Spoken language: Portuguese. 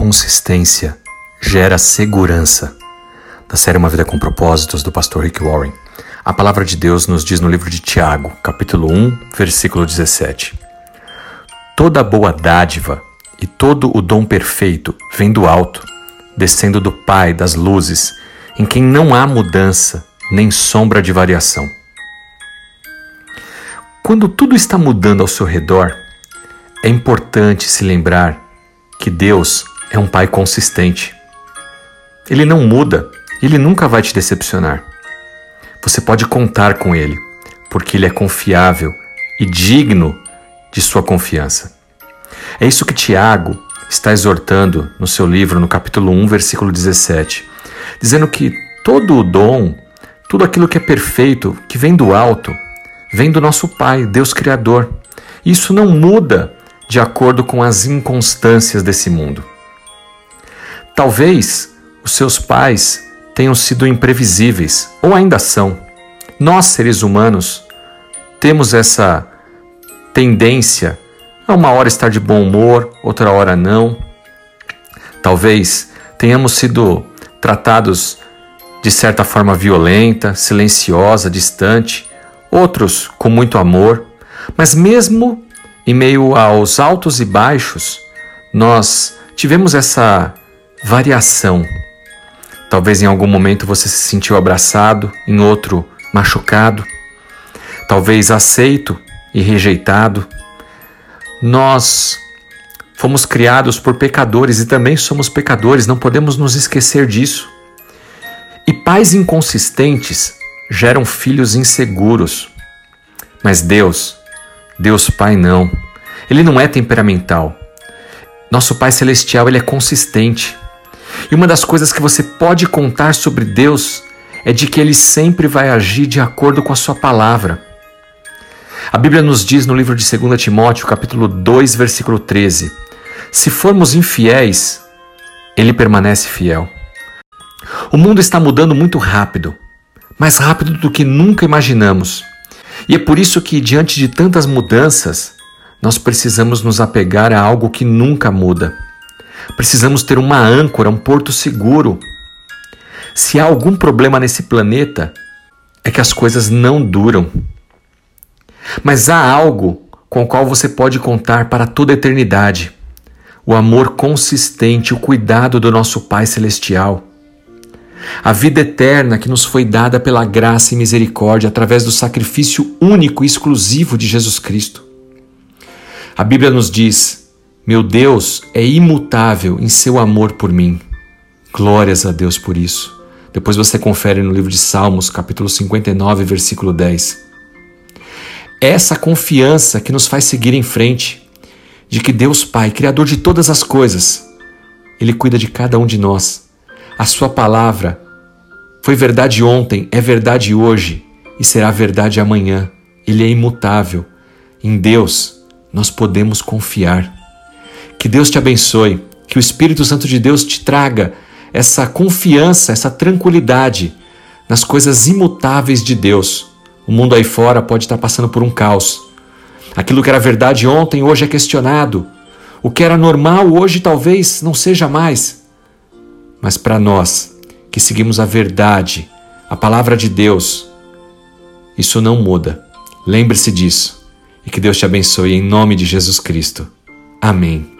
consistência gera segurança. Da série Uma Vida com Propósitos, do pastor Rick Warren, a palavra de Deus nos diz no livro de Tiago, capítulo 1, versículo 17: Toda boa dádiva e todo o dom perfeito vem do alto, descendo do Pai das luzes, em quem não há mudança nem sombra de variação. Quando tudo está mudando ao seu redor, é importante se lembrar que Deus é um Pai consistente. Ele não muda, ele nunca vai te decepcionar. Você pode contar com ele, porque ele é confiável e digno de sua confiança. É isso que Tiago está exortando no seu livro, no capítulo 1, versículo 17, dizendo que todo o dom, tudo aquilo que é perfeito, que vem do alto, vem do nosso Pai, Deus Criador. Isso não muda de acordo com as inconstâncias desse mundo. Talvez os seus pais tenham sido imprevisíveis, ou ainda são. Nós, seres humanos, temos essa tendência a uma hora estar de bom humor, outra hora não. Talvez tenhamos sido tratados de certa forma violenta, silenciosa, distante, outros com muito amor, mas mesmo em meio aos altos e baixos, nós tivemos essa variação. Talvez em algum momento você se sentiu abraçado, em outro machucado, talvez aceito e rejeitado. Nós fomos criados por pecadores e também somos pecadores, não podemos nos esquecer disso. E pais inconsistentes geram filhos inseguros. Mas Deus, Deus Pai não. Ele não é temperamental. Nosso Pai celestial, ele é consistente. E uma das coisas que você pode contar sobre Deus é de que ele sempre vai agir de acordo com a sua palavra. A Bíblia nos diz no livro de 2 Timóteo, capítulo 2, versículo 13: Se formos infiéis, ele permanece fiel. O mundo está mudando muito rápido, mais rápido do que nunca imaginamos. E é por isso que, diante de tantas mudanças, nós precisamos nos apegar a algo que nunca muda Precisamos ter uma âncora, um porto seguro. Se há algum problema nesse planeta, é que as coisas não duram. Mas há algo com o qual você pode contar para toda a eternidade: o amor consistente, o cuidado do nosso Pai Celestial. A vida eterna que nos foi dada pela graça e misericórdia através do sacrifício único e exclusivo de Jesus Cristo. A Bíblia nos diz meu Deus é imutável em seu amor por mim. Glórias a Deus por isso. Depois você confere no livro de Salmos, capítulo 59, versículo 10. Essa confiança que nos faz seguir em frente, de que Deus Pai, Criador de todas as coisas, Ele cuida de cada um de nós. A Sua palavra foi verdade ontem, é verdade hoje e será verdade amanhã. Ele é imutável. Em Deus nós podemos confiar. Que Deus te abençoe, que o Espírito Santo de Deus te traga essa confiança, essa tranquilidade nas coisas imutáveis de Deus. O mundo aí fora pode estar passando por um caos. Aquilo que era verdade ontem, hoje é questionado. O que era normal, hoje talvez não seja mais. Mas para nós, que seguimos a verdade, a palavra de Deus, isso não muda. Lembre-se disso. E que Deus te abençoe em nome de Jesus Cristo. Amém.